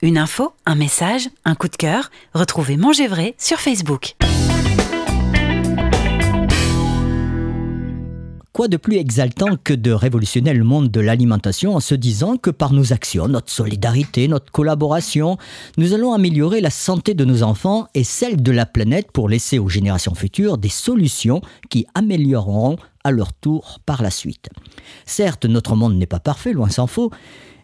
Une info, un message, un coup de cœur, retrouvez Manger Vrai sur Facebook. Quoi de plus exaltant que de révolutionner le monde de l'alimentation en se disant que par nos actions, notre solidarité, notre collaboration, nous allons améliorer la santé de nos enfants et celle de la planète pour laisser aux générations futures des solutions qui amélioreront à leur tour par la suite. Certes, notre monde n'est pas parfait, loin s'en faut,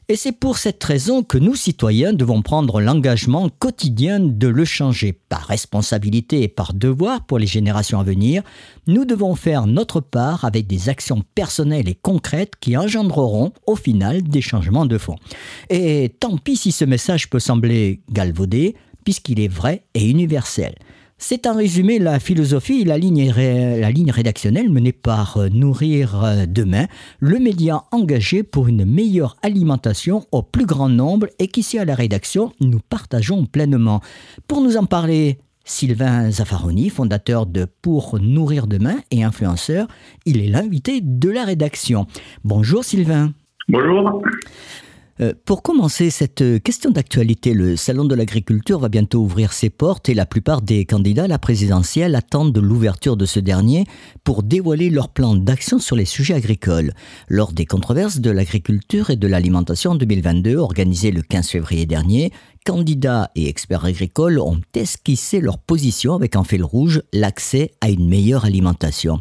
et c'est pour cette raison que nous, citoyens, devons prendre l'engagement quotidien de le changer par responsabilité et par devoir pour les générations à venir. Nous devons faire notre part avec des actions personnelles et concrètes qui engendreront au final des changements de fond. Et tant pis si ce message peut sembler galvaudé, puisqu'il est vrai et universel. C'est en résumé la philosophie la ligne, la ligne rédactionnelle menée par euh, Nourrir euh, Demain, le média engagé pour une meilleure alimentation au plus grand nombre et qu'ici à la rédaction nous partageons pleinement. Pour nous en parler, Sylvain Zaffaroni, fondateur de Pour Nourrir Demain et influenceur, il est l'invité de la rédaction. Bonjour Sylvain. Bonjour. Euh, pour commencer cette euh, question d'actualité, le Salon de l'agriculture va bientôt ouvrir ses portes et la plupart des candidats à la présidentielle attendent de l'ouverture de ce dernier pour dévoiler leur plan d'action sur les sujets agricoles. Lors des controverses de l'agriculture et de l'alimentation en 2022 organisées le 15 février dernier, candidats et experts agricoles ont esquissé leur position avec en fil rouge l'accès à une meilleure alimentation.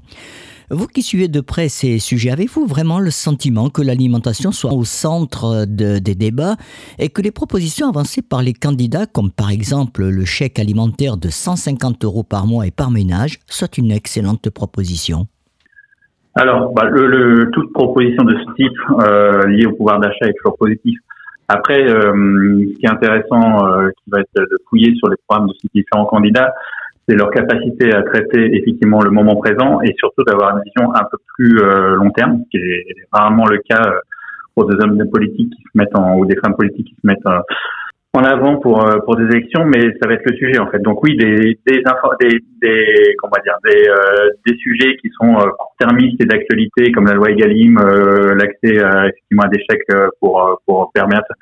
Vous qui suivez de près ces sujets, avez-vous vraiment le sentiment que l'alimentation soit au centre des débats et que les propositions avancées par les candidats, comme par exemple le chèque alimentaire de 150 euros par mois et par ménage, soient une excellente proposition? Alors, bah, le, toute proposition de ce type euh, liée au pouvoir d'achat est toujours positive. Après, euh, ce qui est intéressant, euh, qui va être de fouiller sur les programmes de ces différents candidats, c'est leur capacité à traiter effectivement le moment présent et surtout d'avoir une vision un peu plus euh, long terme, ce qui est rarement le cas euh, pour des hommes politiques qui se mettent en ou des femmes politiques qui se mettent euh, en avant pour pour des élections, mais ça va être le sujet en fait. Donc oui, des des des, des comment dire des des sujets qui sont court-termistes et d'actualité comme la loi Egalim, l'accès effectivement à des chèques pour pour permettre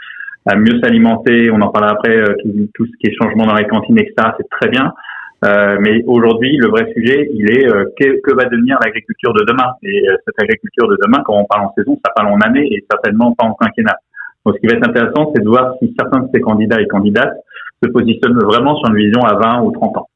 à mieux s'alimenter. On en parlera après tout, tout ce qui est changement dans les cantines, etc. C'est très bien. Euh, mais aujourd'hui, le vrai sujet, il est euh, que, que, va devenir l'agriculture de demain? Et euh, cette agriculture de demain, quand on parle en saison, ça parle en année et certainement pas en quinquennat. Donc, ce qui va être intéressant, c'est de voir si certains de ces candidats et candidates se positionnent vraiment sur une vision à 20 ou 30 ans.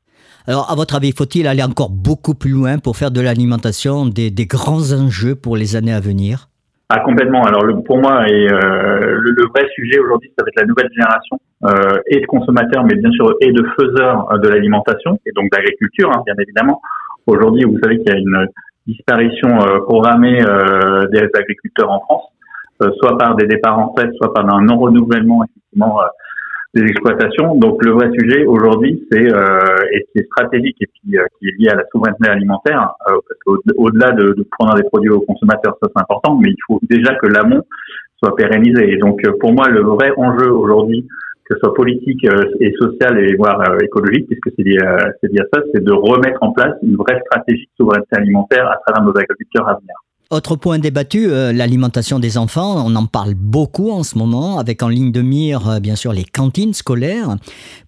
Alors, à votre avis, faut-il aller encore beaucoup plus loin pour faire de l'alimentation des, des grands enjeux pour les années à venir? Ah complètement. Alors le, pour moi, euh, le, vrai sujet aujourd'hui, ça va être la nouvelle génération euh, et de consommateurs, mais bien sûr et de faiseurs euh, de l'alimentation et donc d'agriculture, hein, bien évidemment. Aujourd'hui, vous savez qu'il y a une disparition programmée euh, des agriculteurs en France, soit par des départs en retraite, soit par un non renouvellement effectivement des exploitations. Donc le vrai sujet aujourd'hui, c'est euh, et qui est stratégique et puis euh, qui est lié à la souveraineté alimentaire, euh, qu'au-delà de, de prendre des produits aux consommateurs, ça c'est important, mais il faut déjà que l'amont soit pérennisé. Et donc pour moi, le vrai enjeu aujourd'hui, que ce soit politique et social et voire écologique, puisque c'est lié, c'est lié à ça, c'est de remettre en place une vraie stratégie de souveraineté alimentaire à travers nos agriculteurs à venir. Autre point débattu, euh, l'alimentation des enfants. On en parle beaucoup en ce moment, avec en ligne de mire, euh, bien sûr, les cantines scolaires.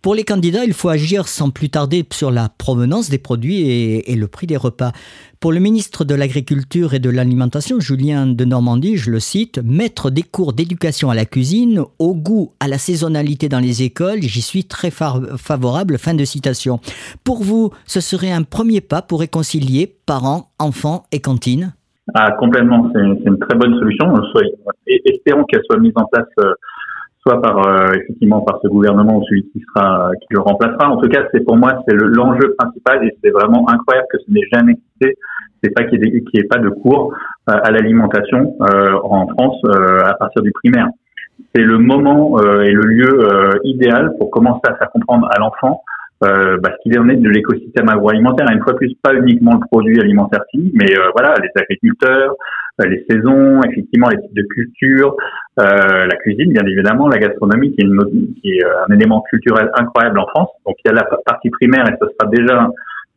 Pour les candidats, il faut agir sans plus tarder sur la provenance des produits et, et le prix des repas. Pour le ministre de l'Agriculture et de l'Alimentation, Julien de Normandie, je le cite, mettre des cours d'éducation à la cuisine, au goût, à la saisonnalité dans les écoles, j'y suis très favorable. Fin de citation. Pour vous, ce serait un premier pas pour réconcilier parents, enfants et cantines? Ah, complètement, c'est une, très bonne solution. Soit, espérons qu'elle soit mise en place euh, soit par euh, effectivement par ce gouvernement ou celui qui sera qui le remplacera. En tout cas, c'est pour moi c'est l'enjeu principal et c'est vraiment incroyable que ce n'ait jamais existé. C'est pas qu'il n'y ait, pas de cours euh, à l'alimentation en France à partir du primaire. C'est le moment et le lieu idéal pour commencer à faire comprendre à l'enfant euh, bah, ce qu'il en est de l'écosystème agroalimentaire. Une fois plus, pas uniquement le produit alimentaire fini, mais euh, voilà, les agriculteurs, euh, les saisons, effectivement les types de culture, euh, la cuisine, bien évidemment, la gastronomie, qui est, est, un élément culturel incroyable en France. Donc il y a la partie primaire et ce sera déjà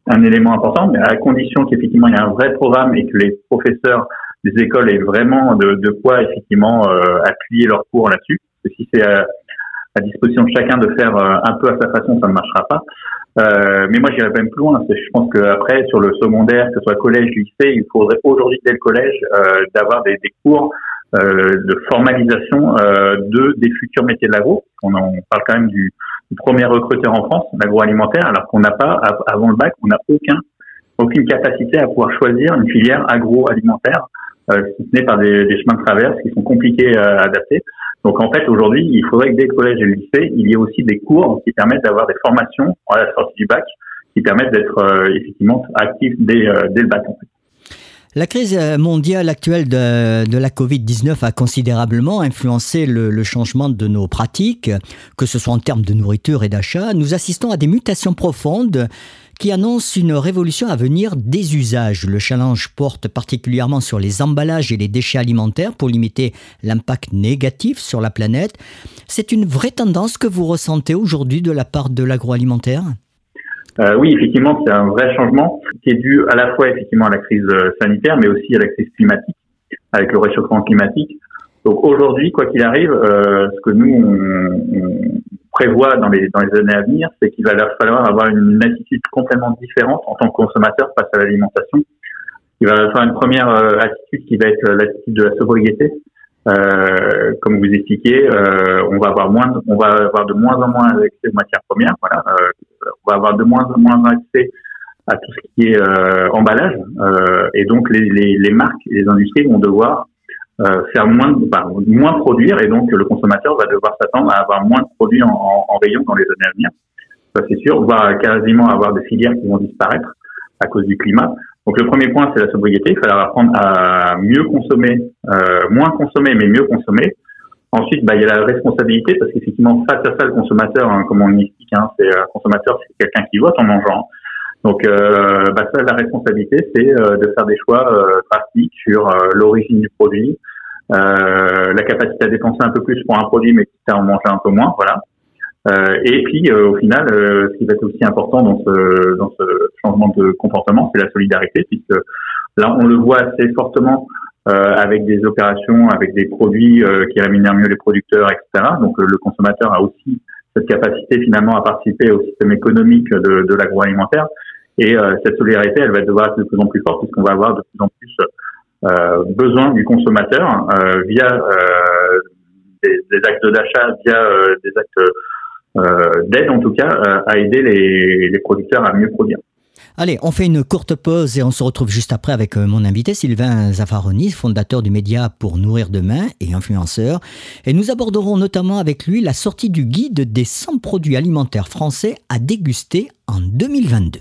un, élément important, mais à condition qu'effectivement il y ait un vrai programme et que les professeurs des écoles aient vraiment de, de quoi effectivement appuyer leur cours là-dessus. Si c'est à disposition de chacun de faire un peu à sa façon, ça ne marchera pas. Euh, mais moi, j'irais même plus loin. Je pense qu'après, sur le secondaire, que ce soit collège, lycée, il faudrait aujourd'hui, dès le collège, euh, d'avoir des, des, cours euh, de formalisation euh, de des futurs métiers de l'agro. On, on, parle quand même du, du premier recruteur en France, l'agroalimentaire, alors qu'on n'a pas, avant le bac, on n'a aucun, aucune capacité à pouvoir choisir une filière agroalimentaire, euh, si ce n'est par des, des, chemins de traverse qui sont compliqués à adapter. Donc en fait, aujourd'hui, il faudrait que dès le collège et le lycée, il y ait aussi des cours qui permettent d'avoir des formations à la sortie du bac, qui permettent d'être euh, effectivement actifs dès, euh, le bac. La crise mondiale actuelle de, la Covid-19 a considérablement influencé le, changement de nos pratiques, que ce soit en termes de nourriture et d'achat. Nous assistons à des mutations profondes qui annonce une révolution à venir des usages. Le challenge porte particulièrement sur les emballages et les déchets alimentaires pour limiter l'impact négatif sur la planète. C'est une vraie tendance que vous ressentez aujourd'hui de la part de l'agroalimentaire? Euh, oui, effectivement, c'est un vrai changement qui est dû à la fois effectivement à la crise euh, sanitaire, mais aussi à la crise climatique, avec le réchauffement climatique. Donc aujourd'hui, quoi qu'il arrive, euh, ce que nous prévoit dans les, dans les années à venir, c'est qu'il va leur falloir avoir une attitude complètement différente en tant que consommateur face à l'alimentation. Il va falloir une première euh, attitude qui va être l'attitude de la sobriété. Euh, comme vous expliquez, euh, on va avoir moins, on va avoir de moins en moins accès aux matières premières. Voilà, euh, on va avoir de moins en moins accès à tout ce qui est euh, emballage, et donc les, les, les marques, les industries vont devoir euh, faire moins, enfin, moins produire et donc le consommateur va devoir s'attendre à avoir moins de produits en, rayon dans les années à venir. Ça c'est sûr, voire quasiment avoir des filières qui vont disparaître à cause du climat. Donc le premier point c'est la sobriété, il falloir apprendre à mieux consommer, euh, moins consommer mais mieux consommer. Ensuite, bah, il y a la responsabilité parce qu'effectivement face à ça le consommateur, hein, comme on explique, hein, c'est un consommateur, c'est quelqu'un qui vote en mangeant. Donc, euh, bah, ça, la responsabilité, c'est euh, de faire des choix euh, pratiques sur euh, l'origine du produit, euh, la capacité à dépenser un peu plus pour un produit, mais quitte à en manger un peu moins, voilà. et puis, au final, ce qui va être aussi important dans ce, dans ce changement de comportement, c'est la solidarité, puisque là, on le voit assez fortement avec des opérations, avec des produits qui rémunèrent mieux les producteurs, etc. Donc, le consommateur a aussi cette capacité finalement à participer au système économique de, de l'agroalimentaire. Et euh, cette solidarité, elle va devoir être de plus en plus forte puisqu'on va avoir de plus en plus euh, besoin du consommateur euh, via des, actes d'achat, via des actes d'aide en tout cas, à aider les, les producteurs à mieux produire. Allez, on fait une courte pause et on se retrouve juste après avec mon invité Sylvain Zaffaroni, fondateur du média Pour Nourrir Demain et influenceur. Et nous aborderons notamment avec lui la sortie du guide des 100 produits alimentaires français à déguster en 2022.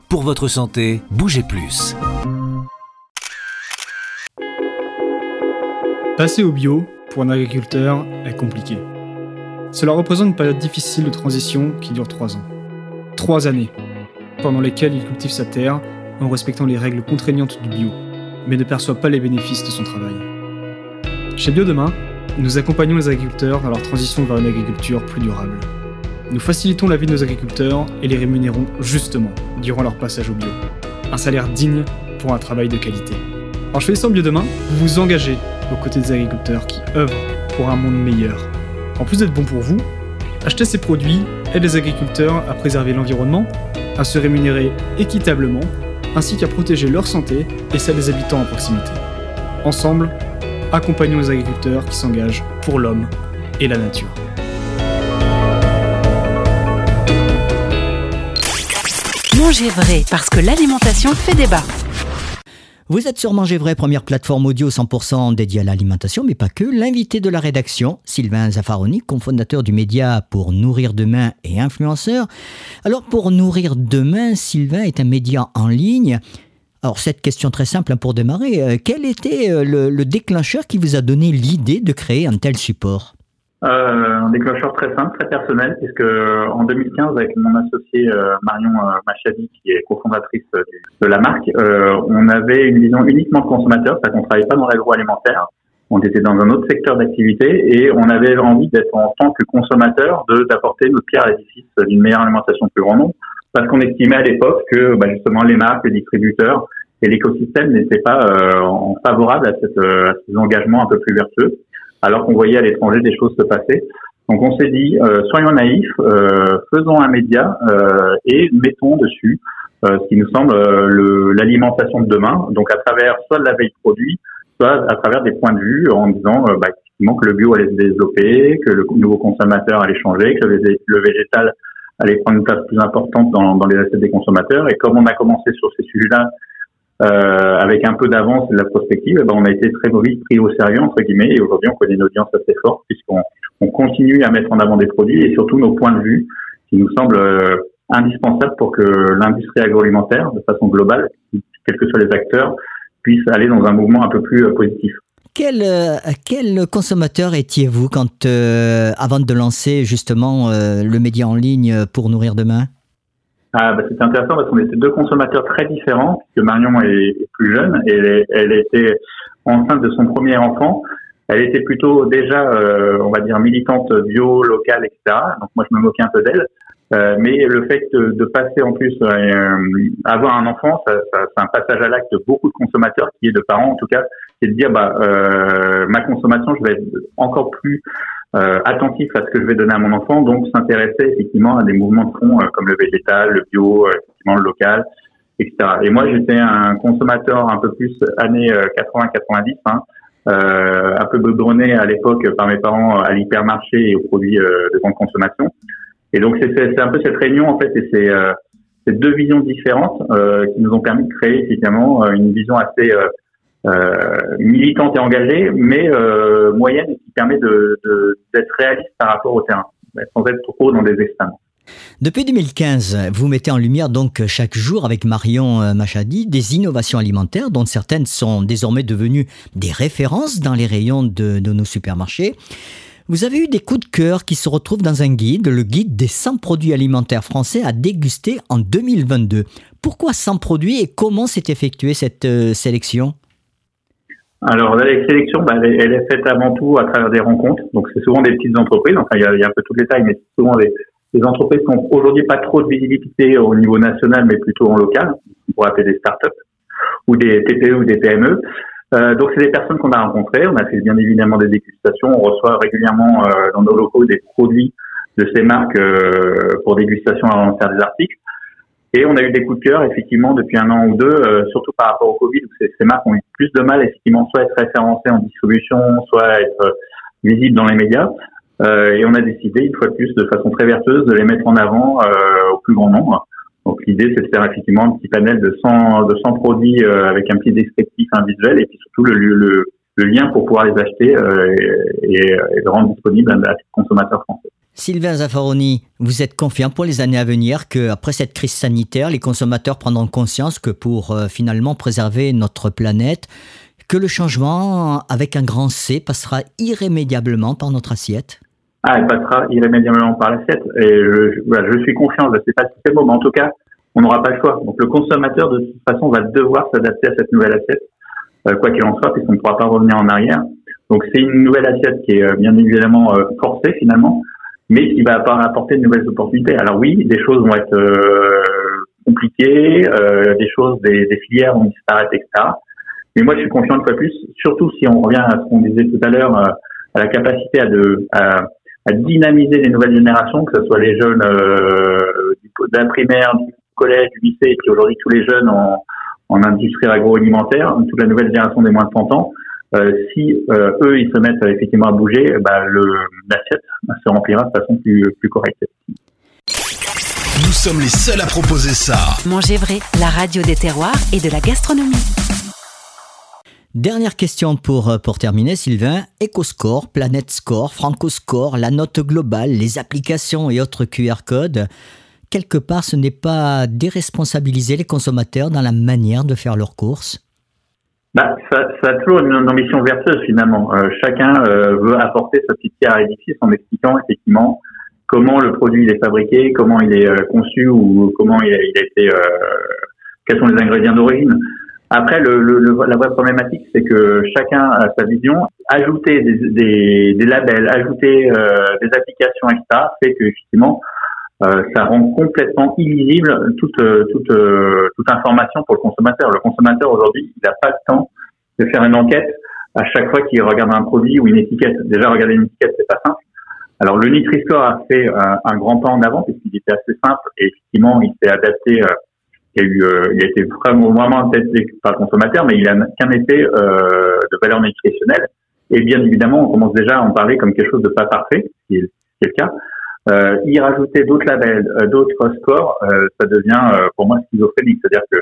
Pour votre santé, bougez plus. Passer au bio, pour un agriculteur, est compliqué. Cela représente une période difficile de transition qui dure trois ans. Trois années, pendant lesquelles il cultive sa terre en respectant les règles contraignantes du bio, mais ne perçoit pas les bénéfices de son travail. Chez Bio Demain, nous accompagnons les agriculteurs dans leur transition vers une agriculture plus durable. Nous facilitons la vie de nos agriculteurs et les rémunérons justement durant leur passage au bio. Un salaire digne pour un travail de qualité. En choisissant Bio Demain, vous vous engagez aux côtés des agriculteurs qui œuvrent pour un monde meilleur. En plus d'être bon pour vous, acheter ces produits aide les agriculteurs à préserver l'environnement, à se rémunérer équitablement, ainsi qu'à protéger leur santé et celle des habitants en proximité. Ensemble, accompagnons les agriculteurs qui s'engagent pour l'homme et la nature. Mangez vrai, parce que l'alimentation fait débat. Vous êtes sur Manger Vrai, première plateforme audio 100% dédiée à l'alimentation, mais pas que. L'invité de la rédaction, Sylvain Zaffaroni, cofondateur du média Pour Nourrir Demain et influenceur. Alors, Pour Nourrir Demain, Sylvain est un média en ligne. Alors, cette question très simple pour démarrer, euh, quel était euh, le déclencheur qui vous a donné l'idée de créer un tel support? Euh, Un déclencheur très simple, très personnel, puisque en 2015, avec mon associé euh, Marion euh, Machadi, qui est cofondatrice de la marque, on avait une vision uniquement de consommateur, c'est-à-dire qu'on travaillait pas dans l'agroalimentaire. On était dans un autre secteur d'activité et on avait envie d'être en tant que consommateur, d'apporter notre pierre à l'édifice d'une meilleure alimentation plus grand nombre, parce qu'on estimait à l'époque que bah, justement les marques, les distributeurs et l'écosystème n'étaient pas euh, favorables à, cette, à ces engagements un peu plus vertueux alors qu'on voyait à l'étranger des choses se passer. Donc on s'est dit, euh, soyons naïfs, euh, faisons un média euh, et mettons dessus ce qui nous semble l'alimentation de demain, donc à travers soit de la veille produit, soit à travers des points de vue en disant bah, effectivement que le bio allait se développer, que le nouveau consommateur allait changer, que le, végétal allait prendre une place plus importante dans, dans les assiettes des consommateurs. Et comme on a commencé sur ces sujets-là euh, avec un peu d'avance et de la prospective, eh ben, on a été très vite pris au sérieux, entre guillemets, et aujourd'hui on connaît une audience assez forte puisqu'on on continue à mettre en avant des produits et surtout nos points de vue qui nous semblent euh, indispensables pour que l'industrie agroalimentaire, de façon globale, quels que soient les acteurs, puisse aller dans un mouvement un peu plus euh, positif. Quel, quel consommateur étiez-vous quand, avant de lancer justement le média en ligne pour nourrir demain? Ah, bah, c'est intéressant parce qu'on était deux consommateurs très différents, puisque Marion est, plus jeune et elle, elle, était enceinte de son premier enfant. Elle était plutôt déjà, euh, on va dire, militante bio, locale, etc. Donc moi, je me moquais un peu d'elle. Euh, mais le fait de, de passer en plus euh, avoir un enfant, ça, ça, c'est un passage à l'acte de beaucoup de consommateurs, qui est de parents en tout cas, c'est de dire bah euh, ma consommation, je vais être encore plus euh, attentif à ce que je vais donner à mon enfant, donc s'intéresser effectivement à des mouvements de fond euh, comme le végétal, le bio, euh, effectivement le local, etc. Et moi, j'étais un consommateur un peu plus années 80-90, hein, un peu bedronné à l'époque par mes parents à l'hypermarché et aux produits de grande consommation. Et donc c'est un peu cette réunion en fait et c'est ces deux visions différentes qui nous ont permis de créer effectivement une vision assez euh, militante et engagée, mais euh, moyenne et qui permet d'être réaliste par rapport au terrain, sans être trop dans des extrêmes. Depuis 2015, vous mettez en lumière donc chaque jour avec Marion euh, Machadi des innovations alimentaires dont certaines sont désormais devenues des références dans les rayons de nos supermarchés. Vous avez eu des coups de cœur qui se retrouvent dans un guide, le guide des 100 produits alimentaires français à déguster en 2022. Pourquoi 100 produits et comment s'est effectuée cette sélection? Alors la sélection, bah, elle, est, faite avant tout à travers des rencontres. Donc c'est souvent des petites entreprises. Enfin, il y a, un peu tous les tailles, mais c'est souvent des, entreprises qui ont aujourd'hui pas trop de visibilité au niveau national, mais plutôt en local. On pourrait appeler des startups ou des TPE ou des PME. Euh, donc c'est des personnes qu'on a rencontrées. On a fait bien évidemment des dégustations. On reçoit régulièrement euh, dans nos locaux des produits de ces marques euh, pour dégustation avant de faire des articles. Et on a eu des coups de cœur, effectivement, depuis un an ou deux, euh, surtout par rapport au Covid, où ces, marques ont eu plus de mal, effectivement, soit être référencées en distribution, soit être euh, visibles dans les médias. Euh, et on a décidé, une fois de plus, de façon très vertueuse, de les mettre en avant euh, au plus grand nombre. Donc l'idée, c'est de faire effectivement un petit panel de 100, de 100 produits avec un petit descriptif, un visuel, et puis surtout le, lien pour pouvoir les acheter et, et, rendre disponibles à, à consommateurs français. Sylvain Zaffaroni, vous êtes confiant pour les années à venir qu'après cette crise sanitaire, les consommateurs prendront conscience que pour euh, finalement préserver notre planète, que le changement avec un grand C passera irrémédiablement par notre assiette? Ah, elle passera irrémédiablement par l'assiette. Et je, suis confiant, je ne sais pas si c'est bon, mais en tout cas, on n'aura pas le choix. Donc le consommateur, de toute façon, va devoir s'adapter à cette nouvelle assiette, euh, quoi qu'il en soit, puisqu'on ne pourra pas revenir en arrière. Donc c'est une nouvelle assiette qui est euh, bien évidemment forcée finalement, mais qui va apporter de nouvelles opportunités. Alors oui, des choses vont être euh, compliquées, euh, des choses, des, des, filières vont disparaître, etc. Mais moi, je suis confiant une fois plus, surtout si on revient à ce qu'on disait tout à l'heure, euh, à la capacité à, de, à, à, dynamiser les nouvelles générations, que ce soit les jeunes euh, d'un primaire, du collège, du lycée, et puis aujourd'hui tous les jeunes en, en industrie agroalimentaire, toute la nouvelle génération des moins de 30 ans, si euh, eux ils se mettent effectivement à bouger, bah, l'assiette se remplira de façon plus, plus correcte. Nous sommes les seuls à proposer ça. Manger vrai, la radio des terroirs et de la gastronomie. Dernière question pour, euh, pour terminer, Sylvain. EcoScore, Planet Score, Francoscore, la note globale, les applications et autres QR codes. Quelque part, ce n'est pas déresponsabiliser les consommateurs dans la manière de faire leurs courses bah, ça, ça a toujours une, ambition vertueuse finalement. Euh, chacun euh, veut apporter sa petite pierre à l'édifice en expliquant effectivement comment le produit il est fabriqué, comment il est euh, conçu ou comment il a, il a été, quels sont les ingrédients d'origine. Après, le, le, la vraie problématique, c'est que chacun a sa vision. Ajouter des, des, des labels, ajouter des applications, etc., fait que effectivement, euh, ça rend complètement illisible toute, euh, toute, euh, toute information pour le consommateur. Le consommateur aujourd'hui, il n'a pas le temps de faire une enquête à chaque fois qu'il regarde un produit ou une étiquette. Déjà, regarder une étiquette, c'est pas simple. Alors, le Nutri-Score a fait un grand pas en avant puisqu'il était assez simple et effectivement, il s'est adapté. il a été vraiment, vraiment adapté par le consommateur, mais il a qu'un effet de valeur nutritionnelle. Et bien évidemment, on commence déjà à en parler comme quelque chose de pas parfait, ce qui le cas. Euh, y rajouter d'autres labels, euh, d'autres scores, euh, ça devient euh, pour moi schizophrénique. C'est-à-dire que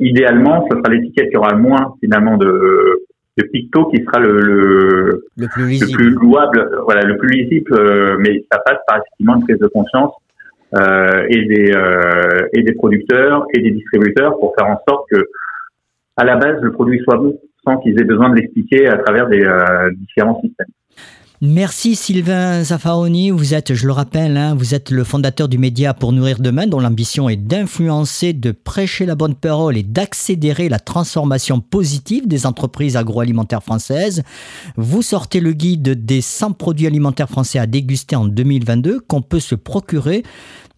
idéalement, ce sera l'étiquette qui aura le moins finalement de, de picto qui sera le, le, le, plus, le plus, louable, voilà, le plus lisible, mais ça passe par effectivement une prise de conscience et des et des producteurs et des distributeurs pour faire en sorte que à la base le produit soit bon sans qu'ils aient besoin de l'expliquer à travers des différents systèmes. Merci Sylvain Zaffaroni. Vous êtes, je le rappelle, hein, vous êtes le fondateur du média Pour Nourrir Demain, dont l'ambition est d'influencer, de prêcher la bonne parole et d'accélérer la transformation positive des entreprises agroalimentaires françaises. Vous sortez le guide des 100 produits alimentaires français à déguster en 2022 qu'on peut se procurer.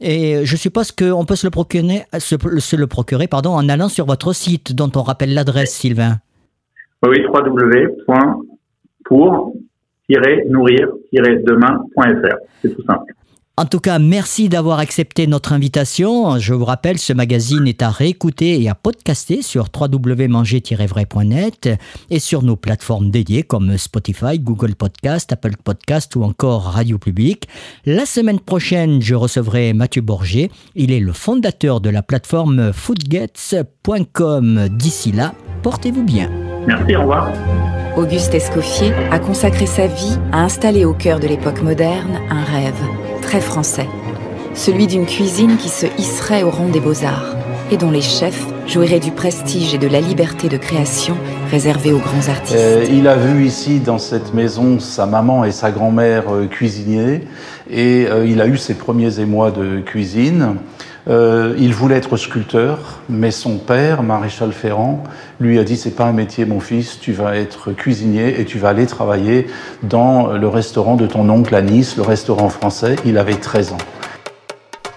Et je suppose qu'on peut se le procurer, se, le procurer pardon, en allant sur votre site, dont on rappelle l'adresse, Sylvain. Oui, www.pour nourrir-demain.fr. C'est tout simple. En tout cas, merci d'avoir accepté notre invitation. Je vous rappelle, ce magazine est à réécouter et à podcaster sur www.manger-vrai.net et sur nos plateformes dédiées comme Spotify, Google Podcast, Apple Podcast ou encore Radio Public. La semaine prochaine, je recevrai Mathieu Borgé. Il est le fondateur de la plateforme foodgets.com. D'ici là, portez-vous bien. Merci, au revoir. Auguste Escoffier a consacré sa vie à installer au cœur de l'époque moderne un rêve très français, celui d'une cuisine qui se hisserait au rang des beaux-arts et dont les chefs jouiraient du prestige et de la liberté de création réservés aux grands artistes. Euh, il a vu ici dans cette maison sa maman et sa grand-mère euh, cuisiner et euh, il a eu ses premiers émois de cuisine. Euh, il voulait être sculpteur, mais son père, maréchal Ferrand, lui a dit c'est pas un métier, mon fils, tu vas être cuisinier et tu vas aller travailler dans le restaurant de ton oncle à Nice, le restaurant français. Il avait 13 ans.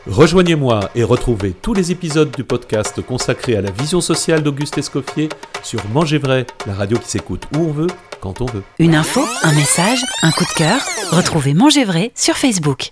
Rejoignez-moi et retrouvez tous les épisodes du podcast consacré à la vision sociale d'Auguste Escoffier sur Manger Vrai, la radio qui s'écoute où on veut, quand on veut. Une info, un message, un coup de cœur. Retrouvez Manger Vrai sur Facebook.